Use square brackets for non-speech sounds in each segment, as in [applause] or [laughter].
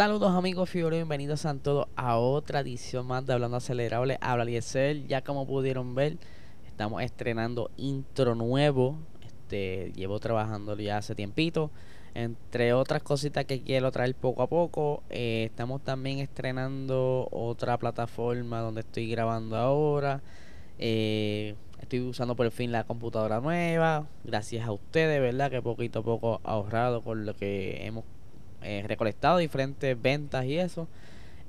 Saludos amigos Fiore, bienvenidos a todos a otra edición más de Hablando Acelerable. Habla Liesel, ya como pudieron ver, estamos estrenando intro nuevo. Este, llevo trabajando ya hace tiempito. Entre otras cositas que quiero traer poco a poco, eh, estamos también estrenando otra plataforma donde estoy grabando ahora. Eh, estoy usando por fin la computadora nueva. Gracias a ustedes, ¿verdad? Que poquito a poco ahorrado con lo que hemos eh, recolectado, diferentes ventas y eso.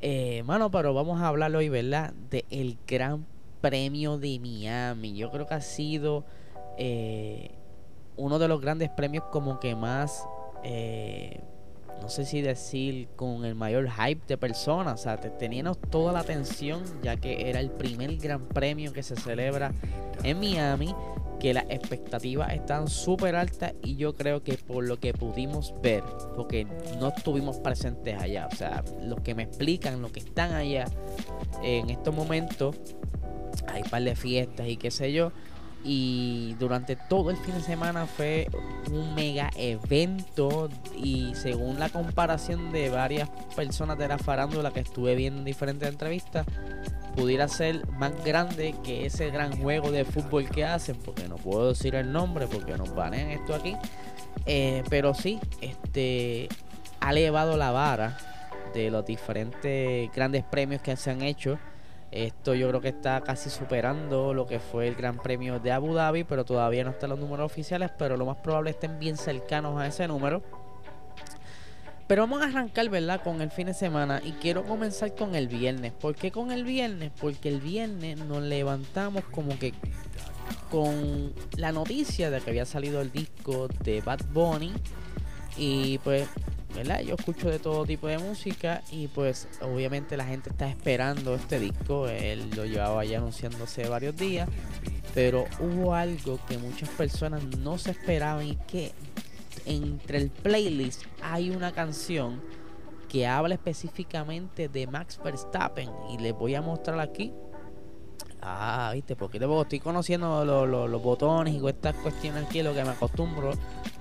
Eh, mano, pero vamos a hablar hoy, ¿verdad? De el Gran Premio de Miami. Yo creo que ha sido uno de los grandes premios como que más eh, no sé si decir con el mayor hype de personas, o sea, teníamos toda la atención ya que era el primer gran premio que se celebra en Miami, que las expectativas están súper altas y yo creo que por lo que pudimos ver, porque no estuvimos presentes allá, o sea, los que me explican, los que están allá en estos momentos, hay par de fiestas y qué sé yo, y durante todo el fin de semana fue un mega evento y según la comparación de varias personas de la farándula que estuve viendo en diferentes entrevistas pudiera ser más grande que ese gran juego de fútbol que hacen porque no puedo decir el nombre porque nos banean esto aquí eh, pero sí este ha elevado la vara de los diferentes grandes premios que se han hecho esto yo creo que está casi superando lo que fue el Gran Premio de Abu Dhabi, pero todavía no están los números oficiales, pero lo más probable estén bien cercanos a ese número. Pero vamos a arrancar, ¿verdad? Con el fin de semana y quiero comenzar con el viernes. ¿Por qué con el viernes? Porque el viernes nos levantamos como que con la noticia de que había salido el disco de Bad Bunny y pues Yo escucho de todo tipo de música y pues obviamente la gente está esperando este disco. Él lo llevaba ya anunciándose varios días, pero hubo algo que muchas personas no se esperaban y que entre el playlist hay una canción que habla específicamente de Max Verstappen y les voy a mostrar aquí Ah, viste, porque estoy conociendo los, botones y estas cuestiones aquí, lo que me acostumbro,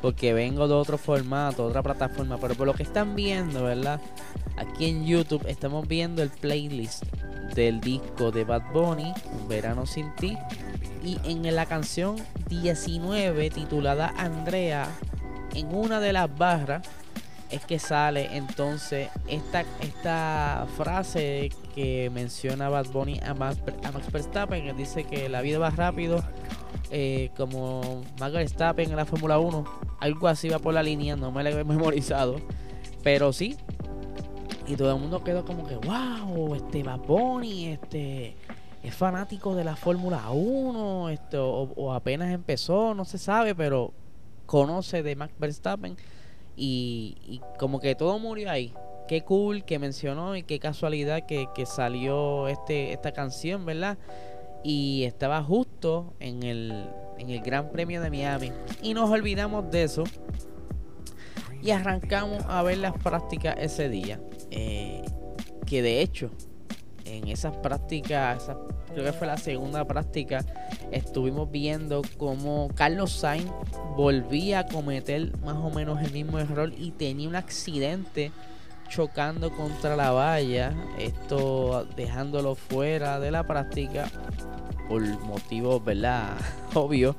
porque vengo de otro formato, otra plataforma, pero por lo que están viendo, ¿verdad? Aquí en YouTube estamos viendo el playlist del disco de Bad Bunny, Un verano sin ti, y en la canción 19 titulada Andrea, en una de las barras es que sale. Entonces esta, esta frase que menciona Bad Bunny a Max, Verstappen, que dice que la vida va rápido, eh, como Max Verstappen en la Fórmula 1, algo así va por la línea, no me lo he memorizado, pero sí, y todo el mundo quedó como que, wow, este Bad Bunny, este es fanático de la Fórmula 1, esto, o, o apenas empezó, no se sabe, pero conoce de Max Verstappen y, como que todo murió ahí. Qué cool que mencionó y qué casualidad que, salió este, esta canción, ¿verdad? Y estaba justo en el, en el Gran Premio de Miami. Y nos olvidamos de eso. Y arrancamos a ver las prácticas ese día. Eh, que de hecho, en esas prácticas, creo que fue la segunda práctica, estuvimos viendo cómo Carlos Sainz volvía a cometer más o menos el mismo error y tenía un accidente chocando contra la valla, esto dejándolo fuera de la práctica por motivos, ¿verdad? [laughs] Obvio.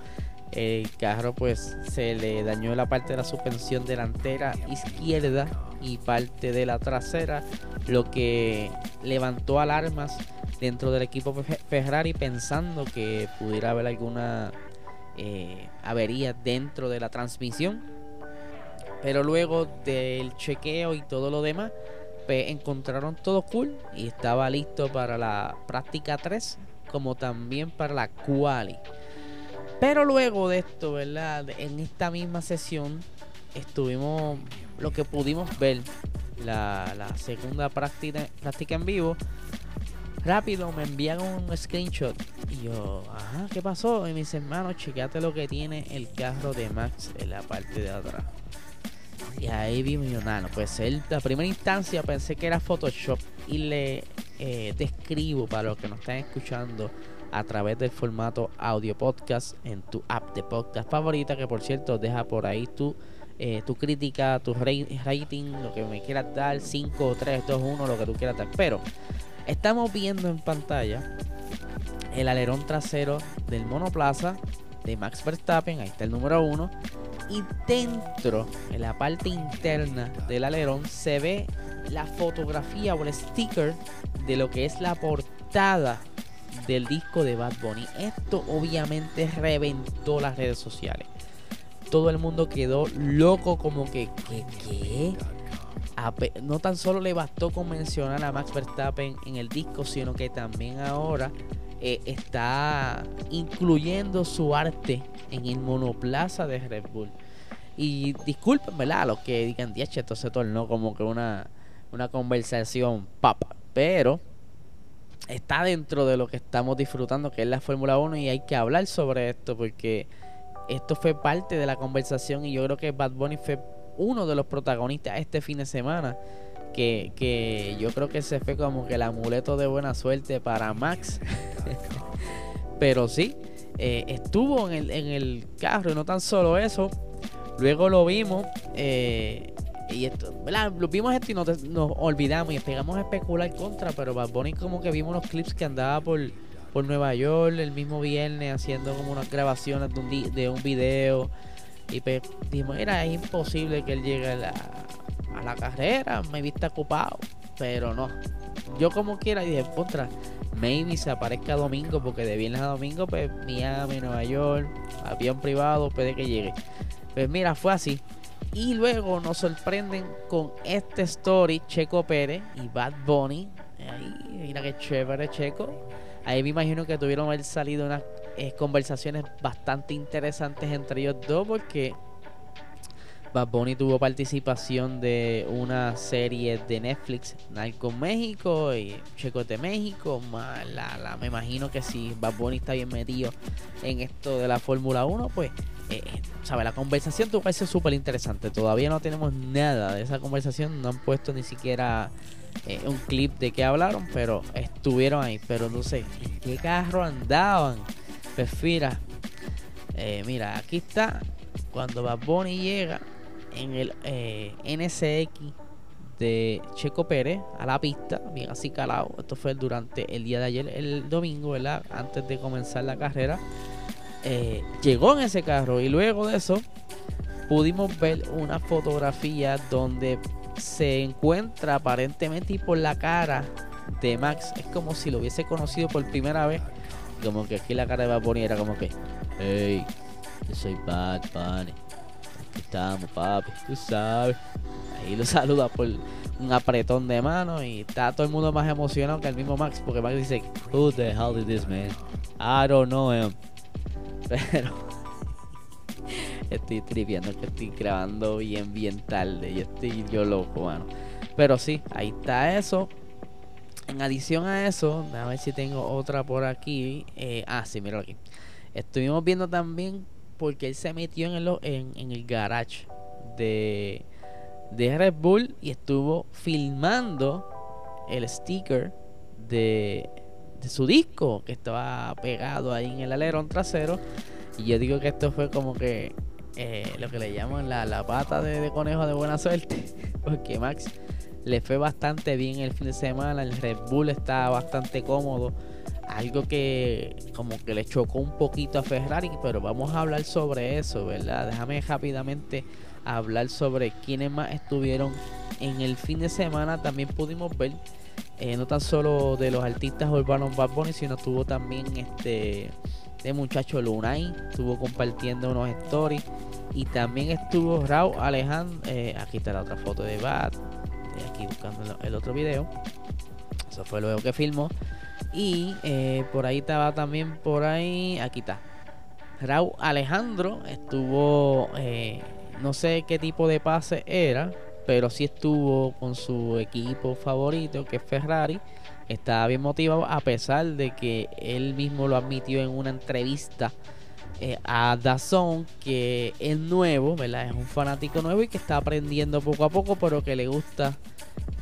El carro pues se le dañó la parte de la suspensión delantera izquierda y parte de la trasera, lo que levantó alarmas dentro del equipo Ferrari pensando que pudiera haber alguna eh, avería dentro de la transmisión. Pero luego del chequeo y todo lo demás, pues encontraron todo cool y estaba listo para la práctica 3 como también para la quali. Pero luego de esto, ¿verdad? En esta misma sesión estuvimos lo que pudimos ver la, segunda práctica, práctica en vivo rápido me enviaron un screenshot. Y yo, ajá, ¿qué pasó? Y mis hermanos, chequeate lo que tiene el carro de Max en la parte de atrás. Y ahí vi mi nano. Pues él, la primera instancia pensé que era Photoshop. Y le eh, describo para los que nos están escuchando a través del formato audio podcast en tu app de podcast favorita. Que por cierto, deja por ahí tu eh, tu crítica, tu rating, lo que me quieras dar, 5, 3, 2, 1, lo que tú quieras dar. Pero estamos viendo en pantalla el alerón trasero del monoplaza de Max Verstappen, ahí está el número 1. Y dentro, en la parte interna del alerón, se ve la fotografía o el sticker de lo que es la portada del disco de Bad Bunny. Esto obviamente reventó las redes sociales. Todo el mundo quedó loco como que, ¿qué? qué? No tan solo le bastó con mencionar a Max Verstappen en el disco, sino que también ahora eh, está incluyendo su arte en el monoplaza de Red Bull. Y disculpen, ¿verdad? Los que digan, diache, esto se tornó como que una, una conversación papa. Pero está dentro de lo que estamos disfrutando, que es la Fórmula 1, y hay que hablar sobre esto porque esto fue parte de la conversación y yo creo que Bad Bunny fue uno de los protagonistas este fin de semana que, yo creo que se fue como que el amuleto de buena suerte para Max. [laughs] Pero sí, eh, estuvo en el, en el carro y no tan solo eso. Luego lo vimos. Eh, y esto, Lo vimos esto y nos, olvidamos y pegamos a especular contra. Pero Bad Bunny como que vimos los clips que andaba por, por Nueva York el mismo viernes haciendo como unas grabaciones de un, de un video. Y pues dijimos, era imposible que él llegue a la, carrera, me viste ocupado, pero no. Yo como quiera dije, contra, maybe se aparezca domingo, porque de viernes a domingo, pues Miami, Nueva York, avión privado, puede que llegue. Pues mira, fue así. Y luego nos sorprenden con este story, Checo Pérez y Bad Bunny. Ahí, mira qué chévere, Checo. Ahí me imagino que tuvieron haber salido unas eh, conversaciones bastante interesantes entre ellos dos, porque Bad Bunny tuvo participación de una serie de Netflix, con México y Checo de México. La, me imagino que si Bad Bunny está bien metido en esto de la Fórmula 1, pues, eh, eh, sabe, la conversación tuvo que ser súper interesante. Todavía no tenemos nada de esa conversación, no han puesto ni siquiera eh, un clip de qué hablaron, pero estuvieron ahí. Pero no sé, ¿en qué carro andaban? Pues mira, mira, aquí está cuando Bad Bunny llega en el eh, NSX de Checo Pérez a la pista, bien así calado. Esto fue durante el día de ayer, el domingo, ¿verdad? Antes de comenzar la carrera. Eh, llegó en ese carro y luego de eso pudimos ver una fotografía donde se encuentra aparentemente y por la cara de Max es como si lo hubiese conocido por primera vez. Como que aquí la cara de Bad Bunny era como que, hey, yo soy Bad Bunny estamos, papi, tú sabes. Ahí lo [laughs] saluda por un apretón de mano y está todo el mundo más emocionado que el mismo Max, porque Max dice, Who the hell is this man? I don't know him. [laughs] Pero [laughs] estoy triviando que estoy grabando bien, bien tarde y estoy yo loco, mano. Pero sí, ahí está eso. En adición a eso, a ver si tengo otra por aquí. Eh, ah, sí, mira aquí. Estuvimos viendo también porque él se metió en el, en, el garage de, de Red Bull y estuvo filmando el sticker de, de su disco que estaba pegado ahí en el alerón trasero. Y yo digo que esto fue como que eh, lo que le llaman la, la pata de, conejo de buena suerte. [laughs] Porque Max le fue bastante bien el fin de semana. El Red Bull está bastante cómodo algo que como que le chocó un poquito a Ferrari, pero vamos a hablar sobre eso, ¿verdad? Déjame rápidamente hablar sobre quiénes más estuvieron en el fin de semana. También pudimos ver, eh, no tan solo de los artistas urbanos Bad Bunny, sino tuvo también este de muchacho Lunay, estuvo compartiendo unos stories. Y también estuvo Raúl Alejandro, eh, aquí está la otra foto de Bad, aquí buscando el otro video. Eso fue luego que filmó. Y eh, por ahí estaba también, por ahí, aquí está. Raúl Alejandro estuvo, eh, no sé qué tipo de pase era, pero sí estuvo con su equipo favorito, que es Ferrari. Estaba bien motivado, a pesar de que él mismo lo admitió en una entrevista eh, a Dazón, que es nuevo, ¿verdad? Es un fanático nuevo y que está aprendiendo poco a poco, pero que le gusta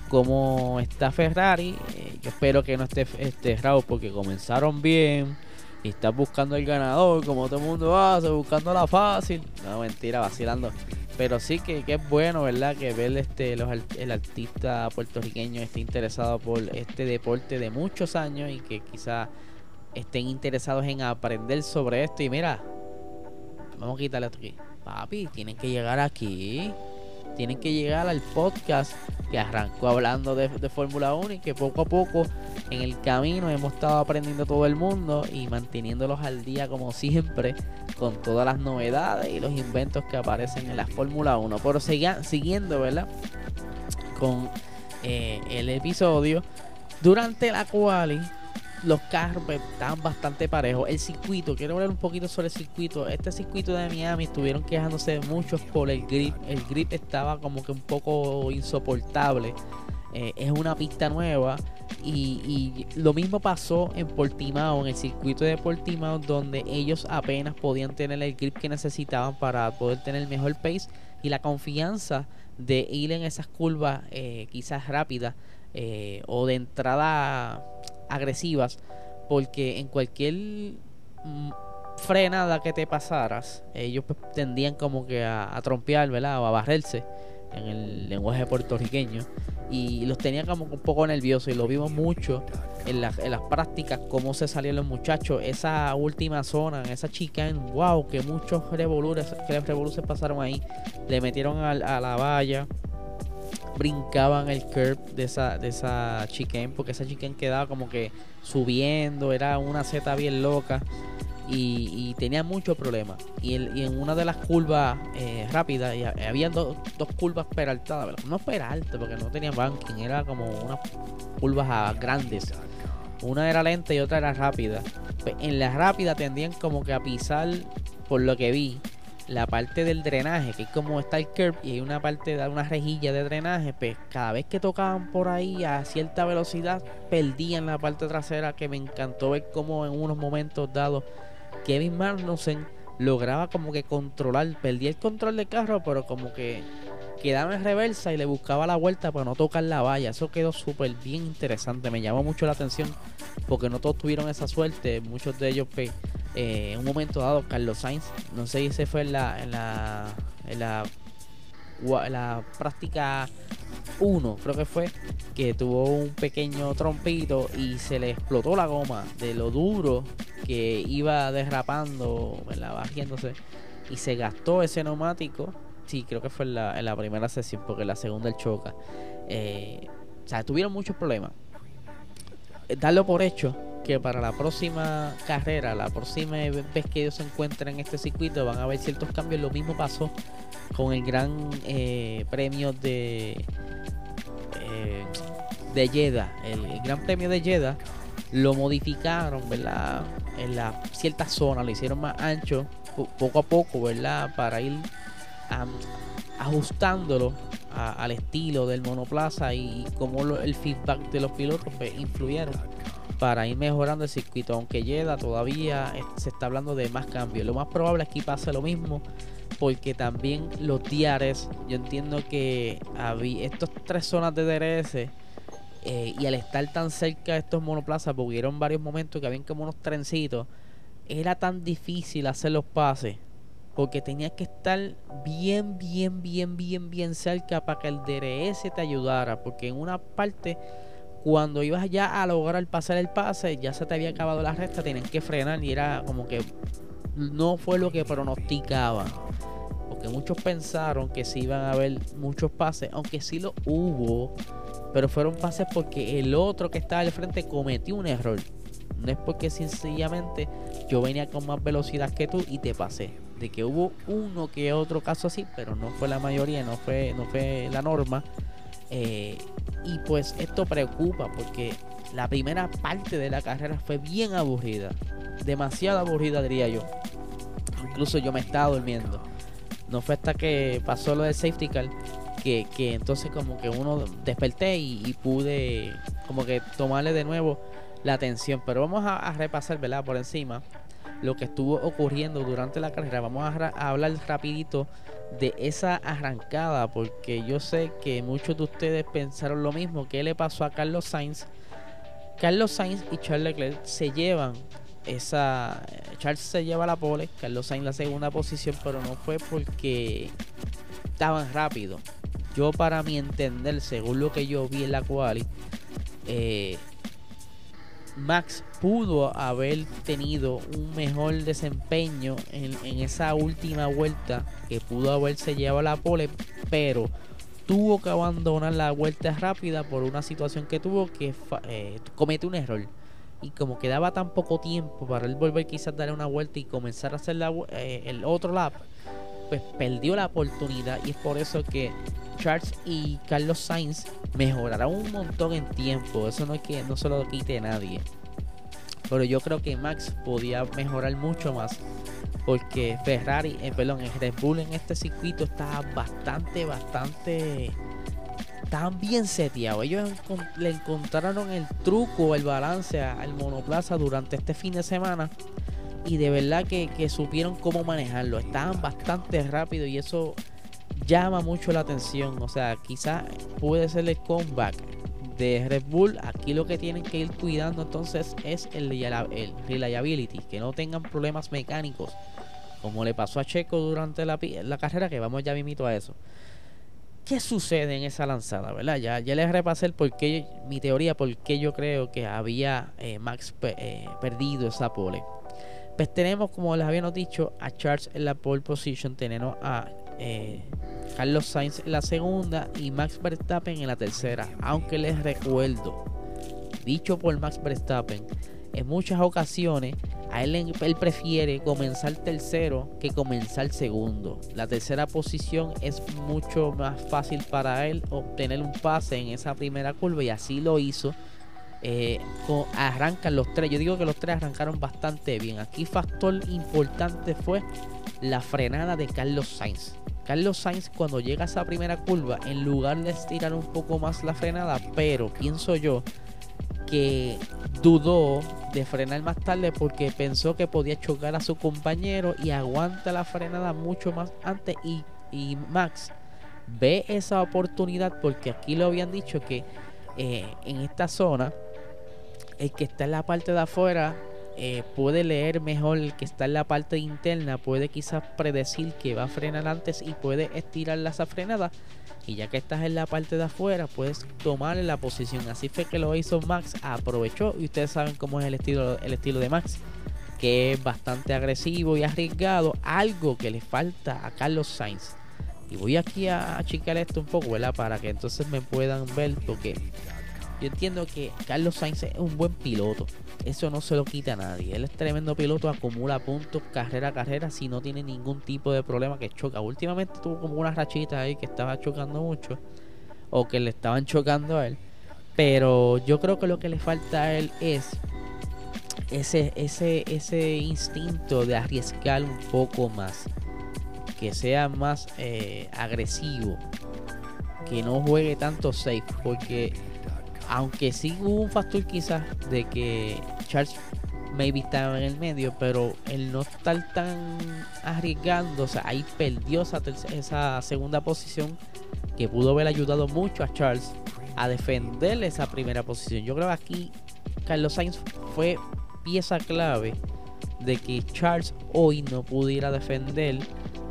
como está Ferrari, eh, espero que no esté este Raúl porque comenzaron bien y está buscando el ganador, como todo el mundo hace, buscando la fácil. No, mentira, vacilando. Pero sí que, es bueno, ¿verdad? Que ver este los, el artista puertorriqueño esté interesado por este deporte de muchos años y que quizá estén interesados en aprender sobre esto. Y mira, vamos a quitarle esto aquí. Papi, tienen que llegar aquí tienen que llegar al podcast que arrancó hablando de, Fórmula 1 y que poco a poco en el camino hemos estado aprendiendo todo el mundo y manteniéndolos al día como siempre con todas las novedades y los inventos que aparecen en la Fórmula 1. Pero siguiendo, ¿verdad? Con eh, el episodio durante la cual los carros pues, estaban bastante parejos. El circuito, quiero hablar un poquito sobre el circuito. Este circuito de Miami estuvieron quejándose muchos por el grip. El grip estaba como que un poco insoportable. Eh, es una pista nueva. Y, lo mismo pasó en Portimao, en el circuito de Portimao, donde ellos apenas podían tener el grip que necesitaban para poder tener el mejor pace y la confianza de ir en esas curvas eh, quizás rápidas eh, o de entrada agresivas, porque en cualquier mm, frenada que te pasaras, ellos pues, tendían como que a, trompear. O a barrerse en el lenguaje puertorriqueño. Y los tenía como un poco nerviosos. Y lo vimos mucho en, las prácticas cómo se salían los muchachos. Esa última zona esa chica en wow que muchos revoluciones pasaron ahí. Le metieron a la valla brincaban el curve de esa, de esa chicken, porque esa chicken quedaba como que subiendo, era una seta bien loca y, tenía muchos problemas. Y, en una de las curvas eh, rápidas, y había dos curvas peraltadas, no peraltas porque no tenían banking, era como unas curvas grandes. Una era lenta y otra era rápida. Pues, en la rápida tendían como que a pisar, por lo que vi, la parte del drenaje, que es como está el curb y hay una parte de una rejilla de drenaje, pues cada vez que tocaban por ahí a cierta velocidad, perdían la parte trasera, que me encantó ver cómo en unos momentos dados Kevin Magnussen lograba como que controlar, perdía el control del carro, pero como que quedaba en reversa y le buscaba la vuelta para no tocar la valla. Eso quedó súper bien interesante, me llamó mucho la atención porque no todos tuvieron esa suerte, muchos de ellos pues, eh, en un momento dado Carlos Sainz, no sé si se fue en la, en la, en la, la práctica 1, creo que fue, que tuvo un pequeño trompito y se le explotó la goma de lo duro que iba derrapando, ¿verdad? bajiéndose y se gastó ese neumático. Sí, creo que fue en la, en la primera sesión, porque la segunda el choca. Eh, o sea, tuvieron muchos problemas. Darlo por hecho que para la próxima carrera, la próxima vez que ellos se encuentren en este circuito, van a haber ciertos cambios. Lo mismo pasó con el gran eh, premio de eh, de Jeddah. El, gran premio de Jeddah lo modificaron, ¿verdad? En la cierta zona, lo hicieron más ancho, poco a poco, ¿verdad? Para ir ajustándolo al estilo del monoplaza y, como el feedback de los pilotos influyeron para ir mejorando el circuito. Aunque Jeddah todavía se está hablando de más cambios. Lo más probable es que pase lo mismo. Porque también los diares, yo entiendo que había estas tres zonas de DRS eh, y al estar tan cerca de estos monoplazas, porque hubieron varios momentos que habían como unos trencitos, era tan difícil hacer los pases porque tenías que estar bien, bien, bien, bien, bien cerca para que el DRS te ayudara, porque en una parte cuando ibas ya a lograr pasar el pase, ya se te había acabado la recta, tenían que frenar y era como que no fue lo que pronosticaban. Porque muchos pensaron que se iban a haber muchos pases, aunque sí lo hubo, pero fueron pases porque el otro que estaba al frente cometió un error. No es porque sencillamente yo venía con más velocidad que tú y te pasé. De que hubo uno que otro caso así, pero no fue la mayoría, no fue, no fue la norma. Eh, y pues esto preocupa porque la primera parte de la carrera fue bien aburrida. Demasiado aburrida diría yo. Incluso yo me estaba durmiendo. No fue hasta que pasó lo del safety car que, entonces como que uno desperté y, pude como que tomarle de nuevo la atención. Pero vamos a, repasar, ¿verdad? Por encima lo que estuvo ocurriendo durante la carrera. Vamos a hablar rapidito de esa arrancada, porque yo sé que muchos de ustedes pensaron lo mismo. ¿Qué le pasó a Carlos Sainz? Carlos Sainz y Charles Leclerc se llevan esa. Charles se lleva la pole, Carlos Sainz la segunda posición, pero no fue porque estaban rápidos. Yo para mi entender, según lo que yo vi en la quali, eh, Max pudo haber tenido un mejor desempeño en, esa última vuelta que pudo haberse llevado a la pole, pero tuvo que abandonar la vuelta rápida por una situación que tuvo que eh, comete un error. Y como quedaba tan poco tiempo para él volver quizás dar una vuelta y comenzar a hacer eh, el otro lap, pues perdió la oportunidad y es por eso que Charles y Carlos Sainz mejoraron un montón en tiempo. Eso no es que no se lo quite nadie. Pero yo creo que Max podía mejorar mucho más. Porque Ferrari, eh, perdón, el Red Bull en este circuito está bastante, bastante tan bien seteado. Ellos le encontraron el truco, el balance al monoplaza durante este fin de semana. Y de verdad que, que supieron cómo manejarlo. Estaban bastante rápido y eso llama mucho la atención. O sea, quizás puede ser el comeback de Red Bull. Aquí lo que tienen que ir cuidando entonces es el, el reliability, que no tengan problemas mecánicos, como le pasó a Checo durante la, la carrera, que vamos ya mimito a eso. ¿Qué sucede en esa lanzada, verdad? Ya, ya les repasé el por qué, mi teoría, por qué yo creo que había eh, Max eh, perdido esa pole. Pues tenemos, como les habíamos dicho, a Charles en la pole position, tenemos a eh, Carlos Sainz en la segunda y Max Verstappen en la tercera. Aunque les recuerdo, dicho por Max Verstappen, en muchas ocasiones a él, él prefiere comenzar tercero que comenzar segundo. La tercera posición es mucho más fácil para él obtener un pase en esa primera curva y así lo hizo. Eh, arrancan los tres. Yo digo que los tres arrancaron bastante bien. Aquí factor importante fue la frenada de Carlos Sainz. Carlos Sainz cuando llega a esa primera curva, en lugar de estirar un poco más la frenada, pero pienso yo que dudó de frenar más tarde porque pensó que podía chocar a su compañero y aguanta la frenada mucho más antes y, Max ve esa oportunidad porque aquí lo habían dicho que eh, en esta zona el que está en la parte de afuera eh, puede leer mejor el que está en la parte interna, puede quizás predecir que va a frenar antes y puede estirar la frenada. Y ya que estás en la parte de afuera, puedes tomar la posición. Así fue que lo hizo Max, aprovechó y ustedes saben cómo es el estilo, el estilo de Max, que es bastante agresivo y arriesgado, algo que le falta a Carlos Sainz. Y voy aquí a achicar esto un poco, ¿verdad? Para que entonces me puedan ver, porque yo entiendo que Carlos Sainz es un buen piloto. Eso no se lo quita a nadie. Él es tremendo piloto, acumula puntos carrera a carrera si no tiene ningún tipo de problema que choca. Últimamente tuvo como una rachita ahí que estaba chocando mucho. O que le estaban chocando a él. Pero yo creo que lo que le falta a él es ese, ese, ese instinto de arriesgar un poco más. Que sea más eh, agresivo. Que no juegue tanto safe. Porque aunque sí hubo un factor quizás de que Charles maybe estaba en el medio, pero el no estar tan arriesgando, o sea, ahí perdió esa, segunda posición que pudo haber ayudado mucho a Charles a defender esa primera posición. Yo creo que aquí Carlos Sainz fue pieza clave de que Charles hoy no pudiera defender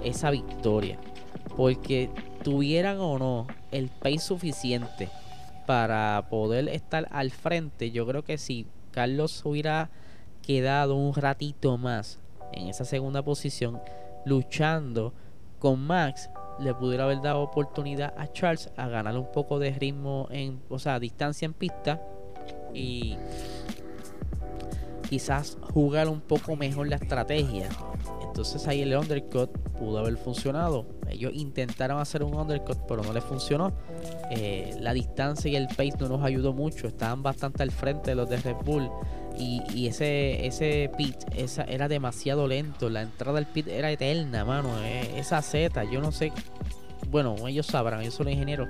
esa victoria. Porque tuvieran o no el pace suficiente para poder estar al frente, yo creo que si Carlos hubiera quedado un ratito más en esa segunda posición, luchando con Max, le pudiera haber dado oportunidad a Charles a ganar un poco de ritmo en, o sea, distancia en pista y quizás jugar un poco mejor la estrategia. Entonces ahí el undercut pudo haber funcionado. Ellos intentaron hacer un undercut, pero no les funcionó. Eh, la distancia y el pace no nos ayudó mucho. Estaban bastante al frente de los de Red Bull. Y, ese, ese pit esa, era demasiado lento. La entrada al pit era eterna, mano. Eh, esa Z, yo no sé. Bueno, ellos sabrán, ellos son ingenieros.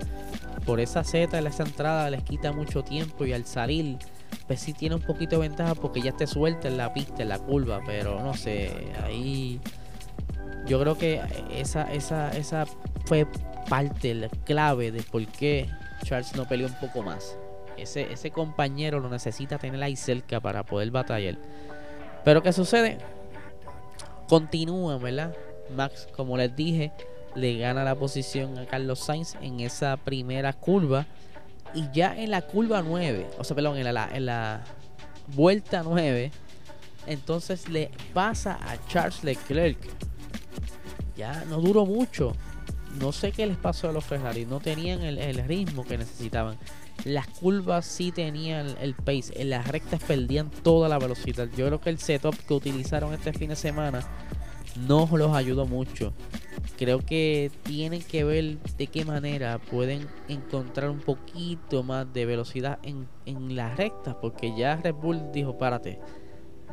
Por esa Z, esa entrada les quita mucho tiempo. Y al salir, pues sí tiene un poquito de ventaja porque ya te suelta en la pista, en la curva. Pero no sé, ahí yo creo que esa, esa, esa fue parte, la clave de por qué Charles no peleó un poco más. Ese, ese compañero lo necesita tener ahí cerca para poder batallar. Pero ¿qué sucede? Continúa, ¿verdad? Max, como les dije, le gana la posición a Carlos Sainz en esa primera curva. Y ya en la curva 9, o sea, perdón, en la, en la vuelta 9, entonces le pasa a Charles Leclerc. Ya no duró mucho. No sé qué les pasó a los Ferrari. No tenían el, ritmo que necesitaban. Las curvas sí tenían el pace. En las rectas perdían toda la velocidad. Yo creo que el setup que utilizaron este fin de semana no los ayudó mucho. Creo que tienen que ver de qué manera pueden encontrar un poquito más de velocidad en, en las rectas. Porque ya Red Bull dijo, párate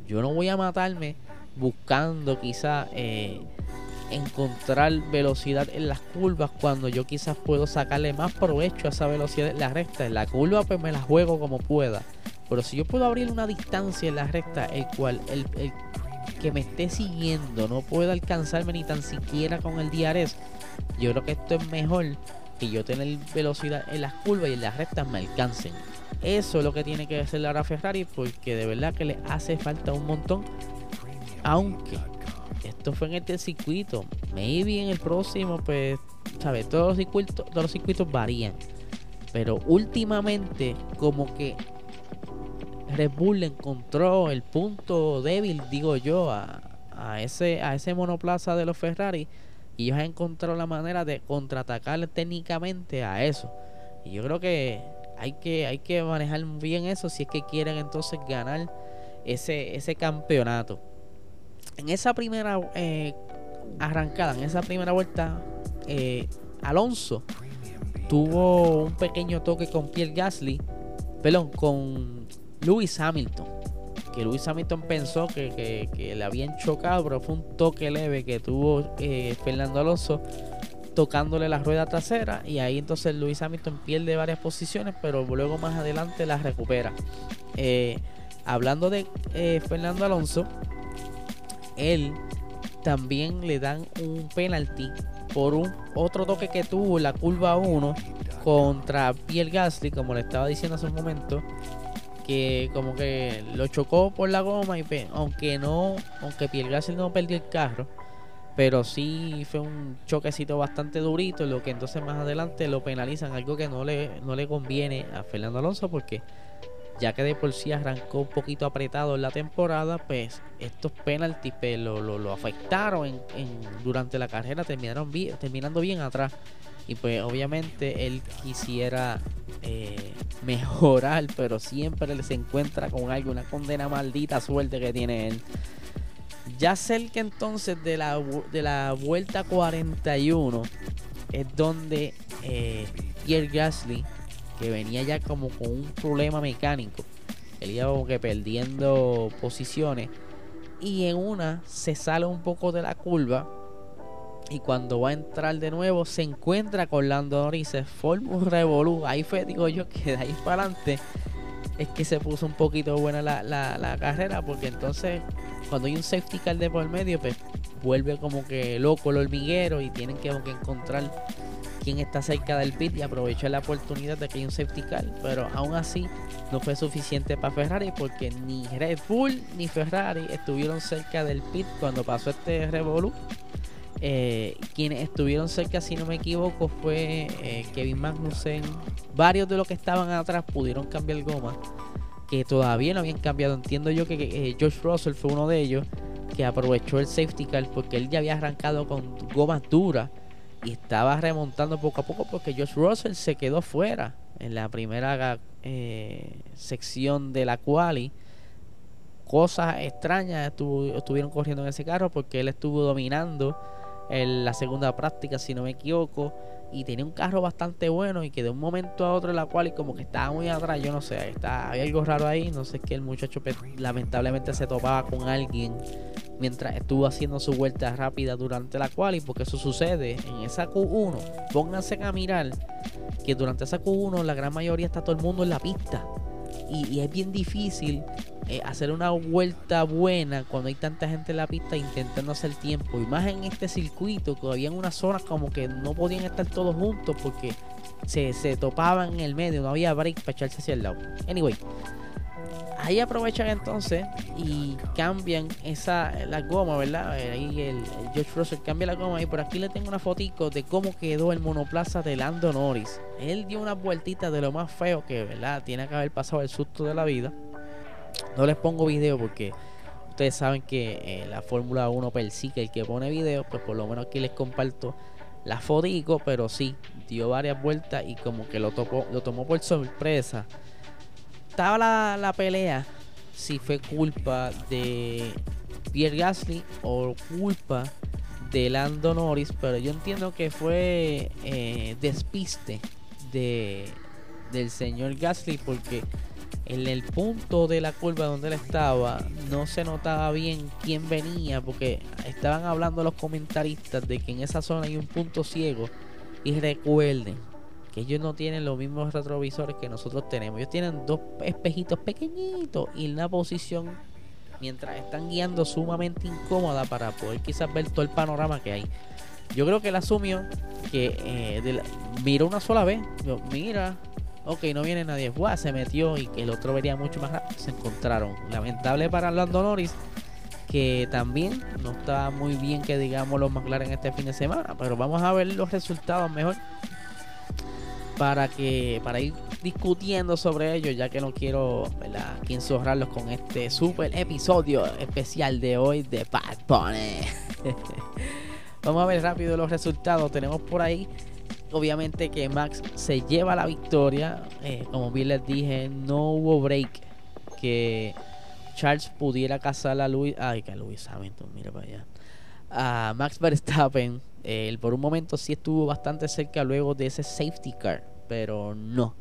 yo no voy a matarme buscando quizá eh, encontrar velocidad en las curvas cuando yo quizás puedo sacarle más provecho a esa velocidad en la recta. En la curva pues me la juego como pueda. Pero si yo puedo abrir una distancia en la recta, el cual el, que me esté siguiendo no pueda alcanzarme ni tan siquiera con el DRS, yo creo que esto es mejor que yo tener velocidad en las curvas y en las rectas me alcancen. Eso es lo que tiene que hacer ahora Ferrari porque de verdad que le hace falta un montón. Aunque esto fue en este circuito, maybe en el próximo, pues, ¿sabes? Todos los circuitos, todos los circuitos varían. Pero últimamente, como que Red Bull encontró el punto débil, digo yo, a, ese, a ese monoplaza de los Ferrari. Y ellos han encontrado la manera de contraatacar técnicamente a eso. Y yo creo que hay que, hay que manejar bien eso si es que quieren entonces ganar ese, ese campeonato. En esa primera eh, arrancada, en esa primera vuelta, eh, Alonso tuvo un pequeño toque con Pierre Gasly, perdón, con Lewis Hamilton. Que Lewis Hamilton pensó que, le habían chocado, pero fue un toque leve que tuvo eh, Fernando Alonso tocándole la rueda trasera y ahí entonces Luis Hamilton pierde varias posiciones, pero luego más adelante las recupera. Eh, hablando de eh, Fernando Alonso, él también le dan un penalti por un otro toque que tuvo la curva 1 contra Pierre Gasly, como le estaba diciendo hace un momento, que como que lo chocó por la goma y aunque no, aunque Pierre Gasly no perdió el carro, pero sí fue un choquecito bastante durito, lo que entonces más adelante lo penalizan, algo que no le, no le conviene a Fernando Alonso porque ya que de por sí arrancó un poquito apretado en la temporada, pues estos penaltis pues, lo, lo, afectaron durante la carrera, terminaron bien, terminando bien atrás. Y pues obviamente él quisiera eh, [laughs] mejorar, pero siempre se encuentra con algo, una condena maldita suerte que tiene él. Ya cerca entonces de la, de la vuelta 41 es donde eh, Pierre Gasly, que venía ya como con un problema mecánico, él iba como que perdiendo posiciones. Y en una se sale un poco de la curva. Y cuando va a entrar de nuevo se encuentra con Lando Norris, se forma un revolú. Ahí fue, digo yo, que de ahí para adelante es que se puso un poquito buena la, la carrera. Porque entonces cuando hay un safety car de por medio, pues vuelve como que loco el hormiguero y tienen que, encontrar quién está cerca del pit y aprovechar la oportunidad de que hay un safety car. Pero aún así no fue suficiente para Ferrari porque ni Red Bull ni Ferrari estuvieron cerca del pit cuando pasó este Revolu. Eh, quienes estuvieron cerca, si no me equivoco, fue eh, Kevin Magnussen. Varios de los que estaban atrás pudieron cambiar goma que todavía no habían cambiado. Entiendo yo que, eh, George Russell fue uno de ellos que aprovechó el safety car porque él ya había arrancado con gomas duras y estaba remontando poco a poco porque George Russell se quedó fuera en la primera eh, sección de la quali. Cosas extrañas estuvieron corriendo en ese carro porque él estuvo dominando en la segunda práctica, si no me equivoco y tenía un carro bastante bueno y que de un momento a otro la cual y como que estaba muy atrás, yo no sé, está, había algo raro ahí, no sé, que el muchacho pues, lamentablemente se topaba con alguien mientras estuvo haciendo su vuelta rápida durante la cual y porque eso sucede en esa Q1, pónganse a mirar que durante esa Q1 la gran mayoría está todo el mundo en la pista y, es bien difícil eh, hacer una vuelta buena cuando hay tanta gente en la pista intentando hacer tiempo. Y más en este circuito, que había unas zonas como que no podían estar todos juntos porque se, se topaban en el medio, no había break para echarse hacia el lado. Anyway, ahí aprovechan entonces y cambian esa la goma, ¿verdad? Ahí el, George Russell cambia la goma y por aquí le tengo una fotico de cómo quedó el monoplaza de Lando Norris. Él dio una vueltita de lo más feo que, ¿verdad? Tiene que haber pasado el susto de la vida. No les pongo video porque ustedes saben que eh, la Fórmula 1 persigue el que pone video, pues por lo menos aquí les comparto la fotico, pero sí, dio varias vueltas y como que lo, lo tomó por sorpresa. Estaba la, pelea si fue culpa de Pierre Gasly o culpa de Lando Norris, pero yo entiendo que fue eh, despiste de, del señor Gasly porque en el punto de la curva donde él estaba no se notaba bien quién venía porque estaban hablando los comentaristas de que en esa zona hay un punto ciego y recuerden que ellos no tienen los mismos retrovisores que nosotros tenemos. Ellos tienen dos espejitos pequeñitos y una posición mientras están guiando sumamente incómoda para poder quizás ver todo el panorama que hay. Yo creo que él asumió que eh, miró una sola vez, mira, ok, no viene nadie, se metió y que el otro vería mucho más rápido. Se encontraron. Lamentable para Lando Norris, que también no está muy bien que digamos los McLaren este fin de semana, pero vamos a ver los resultados mejor para que para ir discutiendo sobre ello ya que no quiero ¿verdad? con este super episodio especial de hoy de Bad Bunny [laughs] vamos a ver rápido los resultados tenemos por ahí obviamente que Max se lleva la victoria eh, como bien les dije no hubo break que Charles pudiera cazar a Luis ay que Luis Hamilton mira para allá a Max Verstappen él por un momento sí estuvo bastante cerca luego de ese safety car, pero no.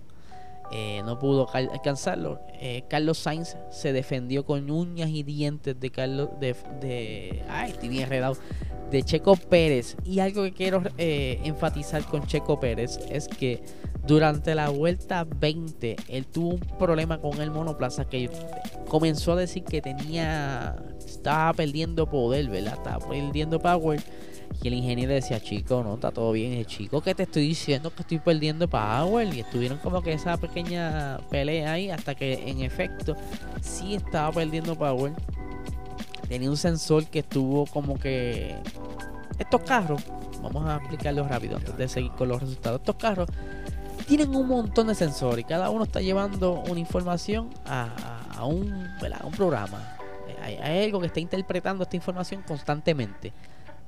Eh, no pudo alcanzarlo. Eh, Carlos Sainz se defendió con uñas y dientes de Carlos de, ay, estoy bien de Checo Pérez. Y algo que quiero eh, enfatizar con Checo Pérez es que durante la vuelta 20 él tuvo un problema con el monoplaza que comenzó a decir que tenía estaba perdiendo poder, ¿verdad? Estaba perdiendo power y el ingeniero decía, chico, no, está todo bien. el chico, que te estoy diciendo que estoy perdiendo power. Y estuvieron como que esa pequeña pelea ahí hasta que en efecto sí estaba perdiendo power. Tenía un sensor que estuvo como que... Estos carros, vamos a explicarlo rápido antes de seguir con los resultados. Estos carros tienen un montón de sensores y cada uno está llevando una información a, un, un programa. hay algo que está interpretando esta información constantemente.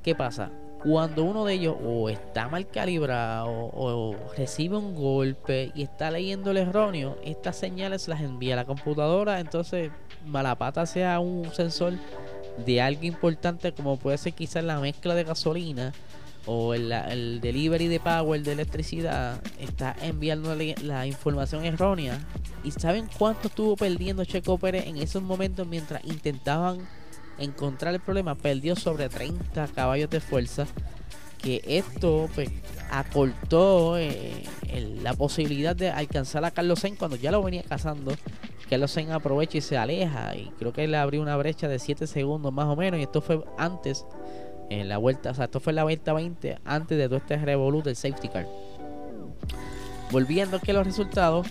¿Qué pasa? Cuando uno de ellos o está mal calibrado o, recibe un golpe y está leyendo el erróneo, estas señales las envía a la computadora. Entonces, malapata sea un sensor de algo importante como puede ser quizás la mezcla de gasolina o el, delivery de power de electricidad está enviando la información errónea. ¿Y saben cuánto estuvo perdiendo Checo Pérez en esos momentos mientras intentaban encontrar el problema, perdió sobre 30 caballos de fuerza. Que esto pues, acortó eh, la posibilidad de alcanzar a Carlos Sainz cuando ya lo venía cazando. Carlos Sainz aprovecha y se aleja. Y creo que le abrió una brecha de 7 segundos más o menos. Y esto fue antes, en la vuelta, o sea, esto fue la vuelta 20, antes de todo este revolut del safety car. Volviendo aquí a los resultados,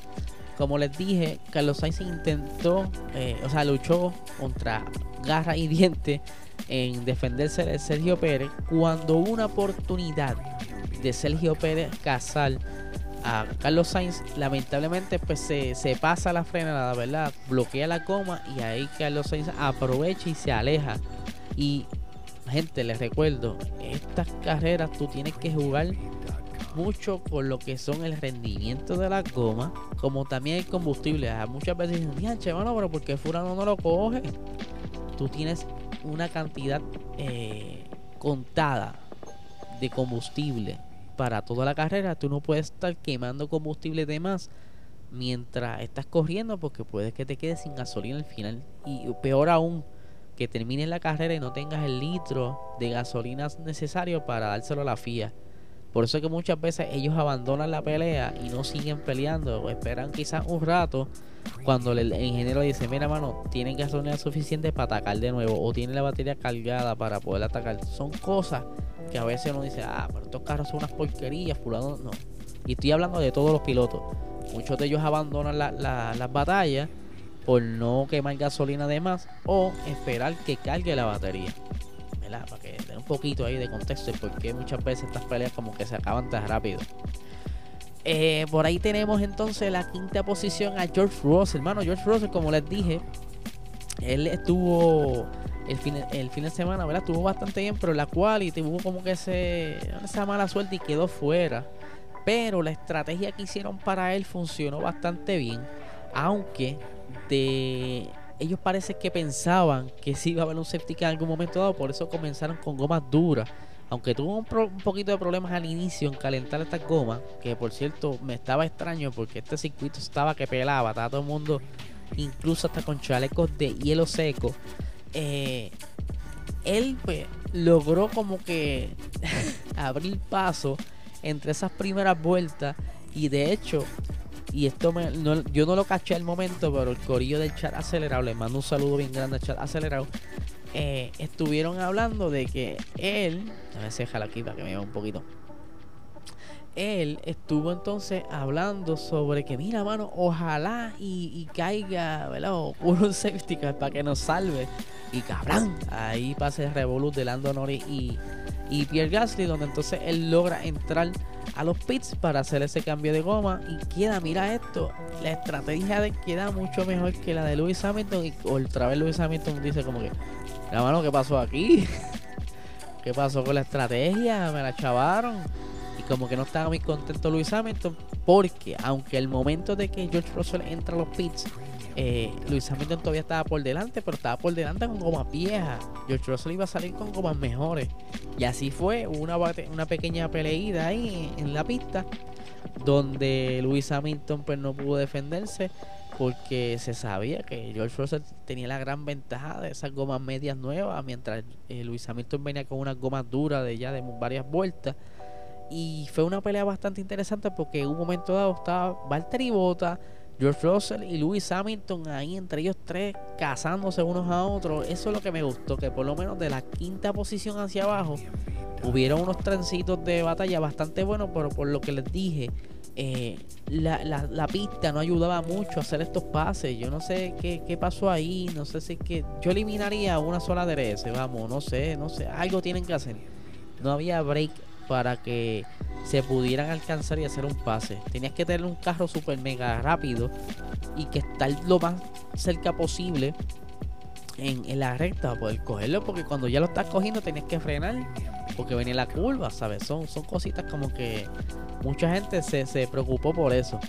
como les dije, Carlos Sainz intentó, eh, o sea, luchó contra garra y diente en defenderse de Sergio Pérez cuando una oportunidad de Sergio Pérez cazar a Carlos Sainz lamentablemente pues se, se pasa la frenada verdad bloquea la coma y ahí Carlos Sainz aprovecha y se aleja y gente les recuerdo estas carreras tú tienes que jugar mucho con lo que son el rendimiento de la goma, como también el combustible. Muchas veces dicen, che, bueno, pero porque Furano no lo coge? tú tienes una cantidad eh, contada de combustible para toda la carrera, tú no puedes estar quemando combustible de más mientras estás corriendo porque puedes que te quedes sin gasolina al final. Y peor aún, que termines la carrera y no tengas el litro de gasolina necesario para dárselo a la FIA. Por eso es que muchas veces ellos abandonan la pelea y no siguen peleando o esperan quizás un rato cuando el ingeniero dice, mira mano, tienen gasolina suficiente para atacar de nuevo o tiene la batería cargada para poder atacar. Son cosas que a veces uno dice, ah, pero estos carros son unas porquerías, fulano, no. Y estoy hablando de todos los pilotos. Muchos de ellos abandonan las batallas por no quemar gasolina de más o esperar que cargue la batería. Para que den un poquito ahí de contexto y por qué muchas veces estas peleas como que se acaban tan rápido. Eh, por ahí tenemos entonces la quinta posición a George Russell. Hermano, George Russell, como les dije, él estuvo el fin, el fin de semana, ¿verdad? Estuvo bastante bien, pero la cual y tuvo como que esa mala suerte y quedó fuera. Pero la estrategia que hicieron para él funcionó bastante bien. Aunque de ellos parece que pensaban que sí iba a haber un car en algún momento dado, por eso comenzaron con gomas duras. Aunque tuvo un, un, poquito de problemas al inicio en calentar estas gomas, que por cierto me estaba extraño porque este circuito estaba que pelaba, estaba todo el mundo, incluso hasta con chalecos de hielo seco. Eh, él pues, logró como que [laughs] abrir paso entre esas primeras vueltas y de hecho y esto me, yo no lo caché al momento, pero el corillo del chat acelerado, le mando un saludo bien grande al chat acelerado. Eh, estuvieron hablando de que él, a ver si aquí para que me vea un poquito. Él estuvo entonces hablando sobre que, mira, mano, ojalá y, caiga, ¿verdad? O un safety para que nos salve. Y cabrón, ahí pasa el revolut de Lando Norris y, y Pierre Gasly, donde entonces él logra entrar a los pits para hacer ese cambio de goma y queda, mira esto, la estrategia de queda mucho mejor que la de Lewis Hamilton y otra vez Lewis Hamilton dice como que, la mano, ¿qué pasó aquí? [laughs] ¿Qué pasó con la estrategia? Me la chavaron. Y como que no estaba muy contento Lewis Hamilton porque aunque el momento de que George Russell entra a los pits eh, Luis Hamilton todavía estaba por delante, pero estaba por delante con gomas viejas. George Russell iba a salir con gomas mejores. Y así fue, una, una pequeña peleida ahí en la pista, donde Luis Hamilton pues no pudo defenderse porque se sabía que George Russell tenía la gran ventaja de esas gomas medias nuevas, mientras eh, Luis Hamilton venía con unas gomas duras de ya de varias vueltas. Y fue una pelea bastante interesante porque en un momento dado estaba Valtteri Bota George Russell y Lewis Hamilton ahí entre ellos tres cazándose unos a otros. Eso es lo que me gustó, que por lo menos de la quinta posición hacia abajo hubieron unos trencitos de batalla bastante buenos, pero por lo que les dije, eh, la, pista no ayudaba mucho a hacer estos pases. Yo no sé qué, qué pasó ahí, no sé si es que yo eliminaría una sola DRS, vamos, no sé, no sé, algo tienen que hacer. No había break para que se pudieran alcanzar y hacer un pase. Tenías que tener un carro super mega rápido y que estar lo más cerca posible en, la recta para poder cogerlo. Porque cuando ya lo estás cogiendo tenías que frenar porque venía la curva, ¿sabes? Son, son cositas como que mucha gente se, se preocupó por eso.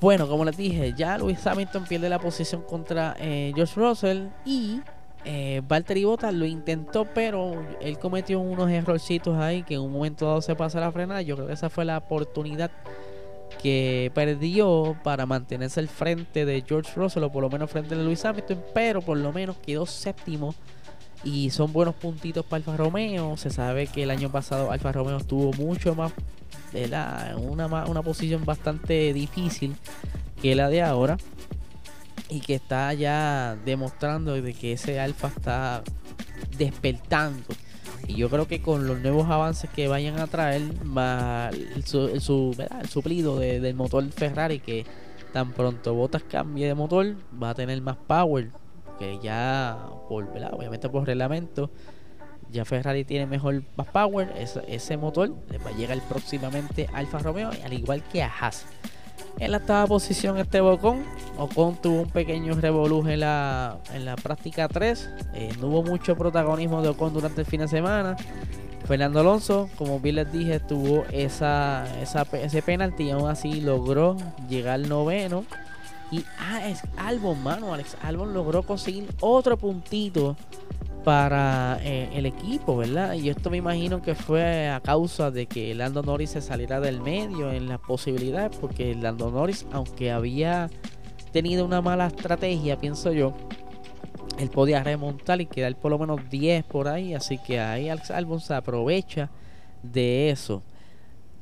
Bueno, como les dije, ya Luis Hamilton pierde la posición contra eh, George Russell y eh, Valtteri Bottas lo intentó, pero él cometió unos errorcitos ahí que en un momento dado se pasa la frenada. Yo creo que esa fue la oportunidad que perdió para mantenerse al frente de George Russell o por lo menos frente de Luis Hamilton, pero por lo menos quedó séptimo y son buenos puntitos para Alfa Romeo. Se sabe que el año pasado Alfa Romeo estuvo mucho más de la, una, una posición bastante difícil que la de ahora y que está ya demostrando de que ese alfa está despertando. Y yo creo que con los nuevos avances que vayan a traer, va el, suplido del motor Ferrari, que tan pronto Botas cambie de motor, va a tener más power. Que ya, por, obviamente por reglamento, ya Ferrari tiene mejor más power. Ese, ese motor le va a llegar próximamente a Alfa Romeo, al igual que a Haas. En la octava posición este Bocón. Ocon tuvo un pequeño revolú en la, en la práctica 3. Eh, no hubo mucho protagonismo de Ocon durante el fin de semana. Fernando Alonso, como bien les dije, tuvo esa, ese penalti y aún así logró llegar noveno. Y ah, es Albon, mano, Alex Albon logró conseguir otro puntito para eh, el equipo, ¿verdad? Y esto me imagino que fue a causa de que Lando Norris se saliera del medio en las posibilidades, porque Lando Norris, aunque había tenido una mala estrategia, pienso yo, él podía remontar y quedar por lo menos 10 por ahí, así que ahí Alex Albon se aprovecha de eso.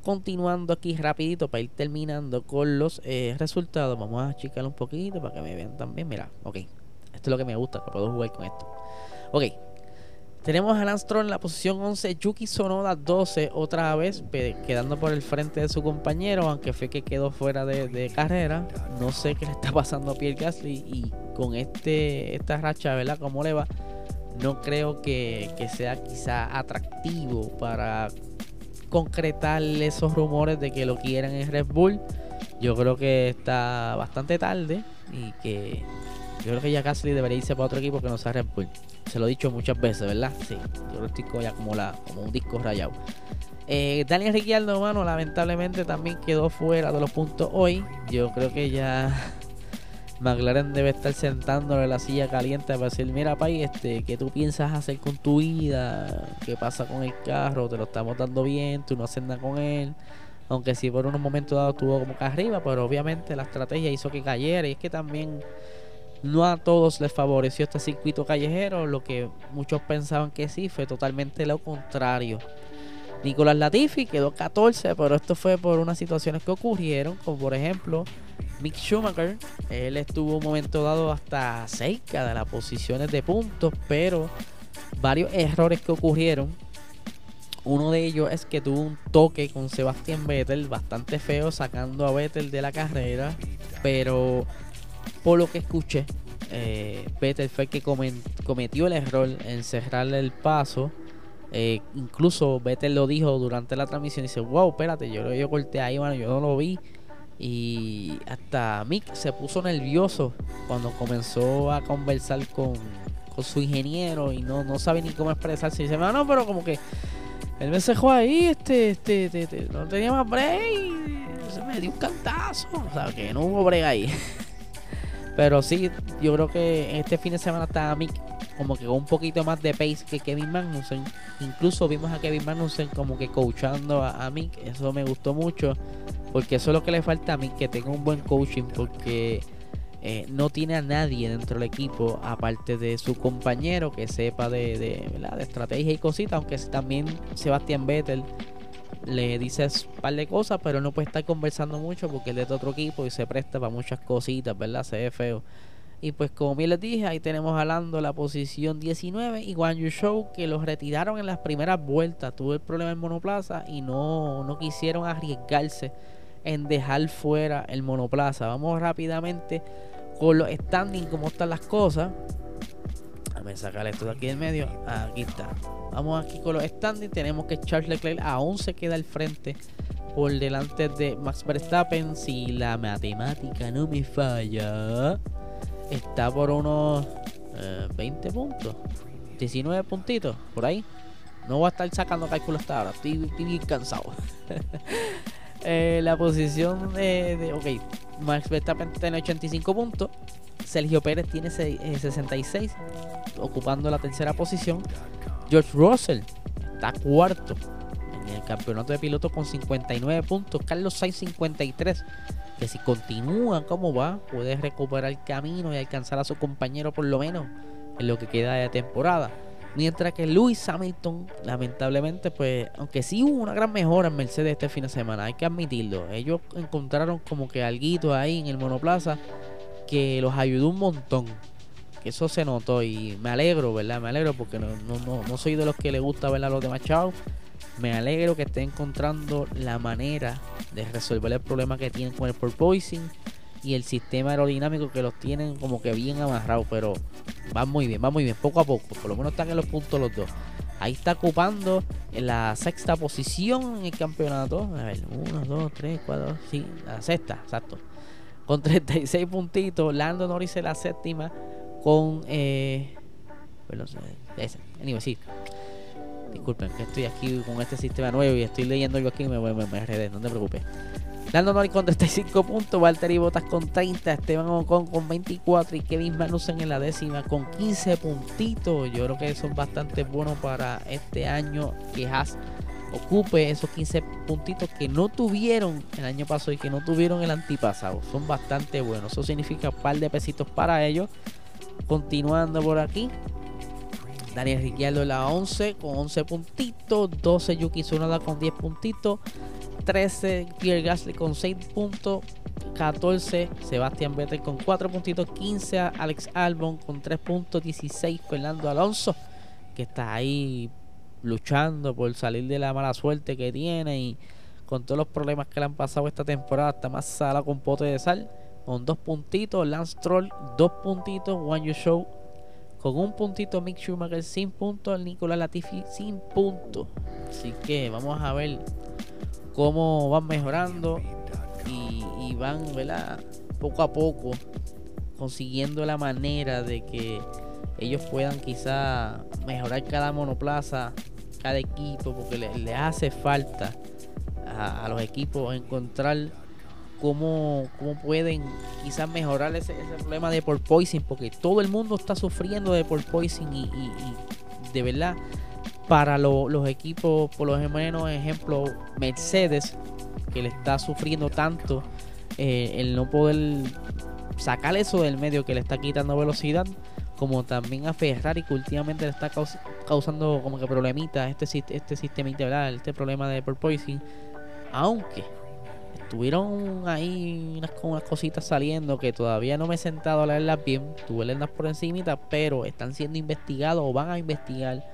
Continuando aquí rapidito para ir terminando con los eh, resultados, vamos a achicar un poquito para que me vean también. Mira, ok, esto es lo que me gusta, que puedo jugar con esto. Ok. Tenemos a Lance en la posición 11, Yuki Sonoda 12, otra vez quedando por el frente de su compañero, aunque fue que quedó fuera de, carrera. No sé qué le está pasando a Pierre Gasly y con este esta racha, ¿verdad? ¿Cómo le va? No creo que sea quizá atractivo para concretar esos rumores de que lo quieran en Red Bull. Yo creo que está bastante tarde y que yo creo que ya Gasly debería irse para otro equipo que no sea Red Bull. Se lo he dicho muchas veces, ¿verdad? Sí, yo lo estoy ya como, la, como un disco rayado. Eh, Daniel Ricciardo, mano, lamentablemente también quedó fuera de los puntos hoy. Yo creo que ya McLaren debe estar sentándole la silla caliente para decir, mira, Pai, este, ¿qué tú piensas hacer con tu vida? ¿Qué pasa con el carro? Te lo estamos dando bien, tú no haces nada con él. Aunque sí por unos momentos dados estuvo como acá arriba, pero obviamente la estrategia hizo que cayera. Y es que también no a todos les favoreció este circuito callejero, lo que muchos pensaban que sí, fue totalmente lo contrario. Nicolás Latifi quedó 14, pero esto fue por unas situaciones que ocurrieron, como por ejemplo Mick Schumacher, él estuvo un momento dado hasta cerca de las posiciones de puntos, pero varios errores que ocurrieron. Uno de ellos es que tuvo un toque con Sebastián Vettel bastante feo, sacando a Vettel de la carrera, pero por lo que escuché, eh, Vettel fue el que cometió el error en cerrarle el paso. Eh, incluso Vettel lo dijo durante la transmisión. Dice, wow, espérate, yo, yo corté ahí, mano, yo no lo vi. Y hasta Mick se puso nervioso cuando comenzó a conversar con, su ingeniero y no, no sabe ni cómo expresarse. Y dice, no, no, pero como que él me dejó ahí, este, este, este, este, no tenía más break. Se me dio un cantazo. O sea, que no hubo break ahí. [laughs] Pero sí, yo creo que este fin de semana está Mick como que un poquito más de pace que Kevin Magnussen. Incluso vimos a Kevin Magnussen como que coachando a, Mick. Eso me gustó mucho. Porque eso es lo que le falta a Mick, que tenga un buen coaching. Porque eh, no tiene a nadie dentro del equipo, aparte de su compañero que sepa de, de, de estrategia y cositas. Aunque también Sebastián Vettel le dices un par de cosas, pero no puede estar conversando mucho porque es de otro equipo y se presta para muchas cositas, ¿verdad? Se ve feo. Y pues como bien les dije, ahí tenemos a Lando la posición 19 y Guan Yu Show que los retiraron en las primeras vueltas. Tuvo el problema en monoplaza y no, no quisieron arriesgarse en dejar fuera el monoplaza. Vamos rápidamente con los standings, cómo están las cosas. Déjame sacar esto de aquí en medio. Aquí está. Vamos aquí con los standings. Tenemos que Charles Leclerc aún se queda al frente por delante de Max Verstappen. Si la matemática no me falla, está por unos 20 eh, puntos, 19 puntitos, por ahí. No voy a estar sacando cálculos hasta ahora, estoy, cansado. [laughs] Eh, la posición de, de, Ok, Max Verstappen tiene 85 puntos. Sergio Pérez tiene 66, eh, ocupando la tercera posición. George Russell está cuarto campeonato de pilotos con 59 puntos. Carlos Sainz 53. Que si continúa como va, puede recuperar el camino y alcanzar a su compañero por lo menos en lo que queda de temporada. Mientras que Lewis Hamilton, lamentablemente, pues, aunque sí hubo una gran mejora en Mercedes este fin de semana, hay que admitirlo. Ellos encontraron como que algo ahí en el monoplaza que los ayudó un montón eso se notó y me alegro, ¿verdad? Me alegro porque no, no, no soy de los que le gusta ver a los demás chavos. Me alegro que esté encontrando la manera de resolver el problema que tienen con el porpoising y el sistema aerodinámico que los tienen como que bien amarrados, pero va muy bien, va muy bien, poco a poco, por lo menos están en los puntos los dos. Ahí está ocupando en la sexta posición en el campeonato. A ver, 1, 2, 3, 4, sí, la sexta, exacto. Con 36 puntitos, Lando Norris en la séptima con. Eh, bueno, ese. Anyway, sí. Disculpen que estoy aquí con este sistema nuevo y estoy leyendo algo aquí y me, me, me, no te preocupes. Dando Norris con 35 puntos, Valtteri Botas con 30, Esteban Ocon con 24 y Kevin Magnussen en la décima con 15 puntitos. Yo creo que son bastante buenos para este año que Haas ocupe esos 15 puntitos que no tuvieron el año pasado y que no tuvieron el antipasado. Son bastante buenos. Eso significa un par de pesitos para ellos. Continuando por aquí. Daniel Ricciardo la 11 con 11 puntitos. 12 Yuki Tsunoda con 10 puntitos. 13 Pierre Gasly con 6 puntos. 14 Sebastián Vettel con 4 puntitos. 15 Alex Albon con 3 puntos. 16 Fernando Alonso que está ahí luchando por salir de la mala suerte que tiene y con todos los problemas que le han pasado esta temporada, está más sala con pote de sal. Con dos puntitos, Lance Troll, dos puntitos, One You Show con un puntito, Mick Schumacher sin puntos, Nicolás Latifi sin puntos. Así que vamos a ver cómo van mejorando y, van, ¿verdad? Poco a poco consiguiendo la manera de que ellos puedan quizá mejorar cada monoplaza, cada equipo, porque le, hace falta a, los equipos encontrar cómo, cómo pueden quizás mejorar ese, problema de por poison, porque todo el mundo está sufriendo de por poison y, de verdad para los equipos, por lo menos ejemplo Mercedes, que le está sufriendo tanto eh, el no poder sacar eso del medio que le está quitando velocidad como también a Ferrari que últimamente le está causando como que problemitas este este sistemita ¿verdad? este problema de porpoising aunque estuvieron ahí unas, unas cositas saliendo que todavía no me he sentado a leerlas bien. Tuve leerlas por encimita pero están siendo investigados o van a investigar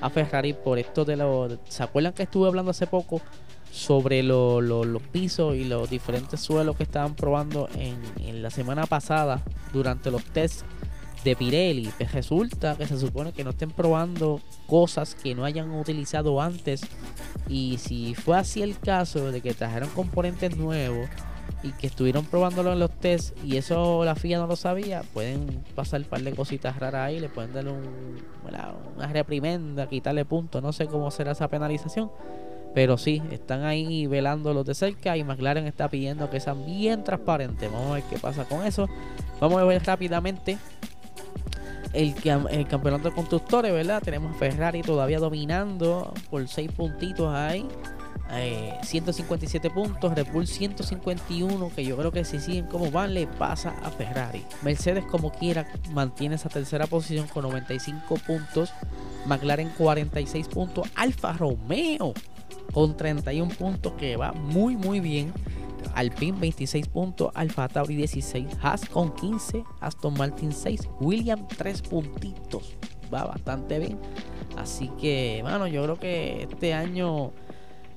a Ferrari por esto de los ¿se acuerdan que estuve hablando hace poco sobre los pisos y los diferentes suelos que estaban probando en, en la semana pasada durante los tests de Pirelli. Pues resulta que se supone que no estén probando cosas que no hayan utilizado antes. Y si fue así el caso de que trajeron componentes nuevos y que estuvieron probándolo en los tests y eso la FIA no lo sabía, pueden pasar un par de cositas raras ahí, le pueden dar un, una reprimenda, quitarle puntos, no sé cómo será esa penalización. Pero sí, están ahí velando los de cerca y McLaren está pidiendo que sean bien transparentes. Vamos a ver qué pasa con eso. Vamos a ver rápidamente el, el campeonato de constructores, ¿verdad? Tenemos Ferrari todavía dominando por 6 puntitos ahí. 157 eh, puntos, Red Bull 151, que yo creo que si siguen como van, le pasa a Ferrari. Mercedes, como quiera, mantiene esa tercera posición con 95 puntos. McLaren 46 puntos. Alfa Romeo con 31 puntos, que va muy, muy bien. Alpine 26 puntos, Alfa Tauri 16, Haas con 15, Aston Martin 6, William 3 puntitos. Va bastante bien. Así que, bueno, yo creo que este año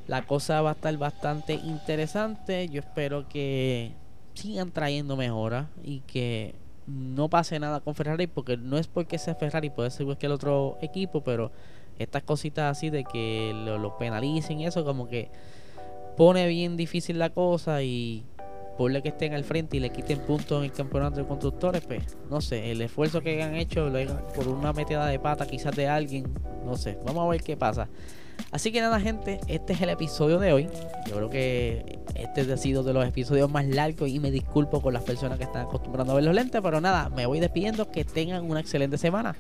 la cosa va a estar bastante interesante. Yo espero que sigan trayendo mejoras y que no pase nada con Ferrari, porque no es porque sea Ferrari, puede ser cualquier otro equipo, pero estas cositas así de que lo penalicen y eso, como que pone bien difícil la cosa y por que estén al frente y le quiten puntos en el campeonato de constructores, pues no sé, el esfuerzo que han hecho por una metida de pata quizás de alguien, no sé, vamos a ver qué pasa. Así que nada gente, este es el episodio de hoy. Yo creo que este ha sido de los episodios más largos y me disculpo con las personas que están acostumbrando a ver los lentes, pero nada, me voy despidiendo, que tengan una excelente semana.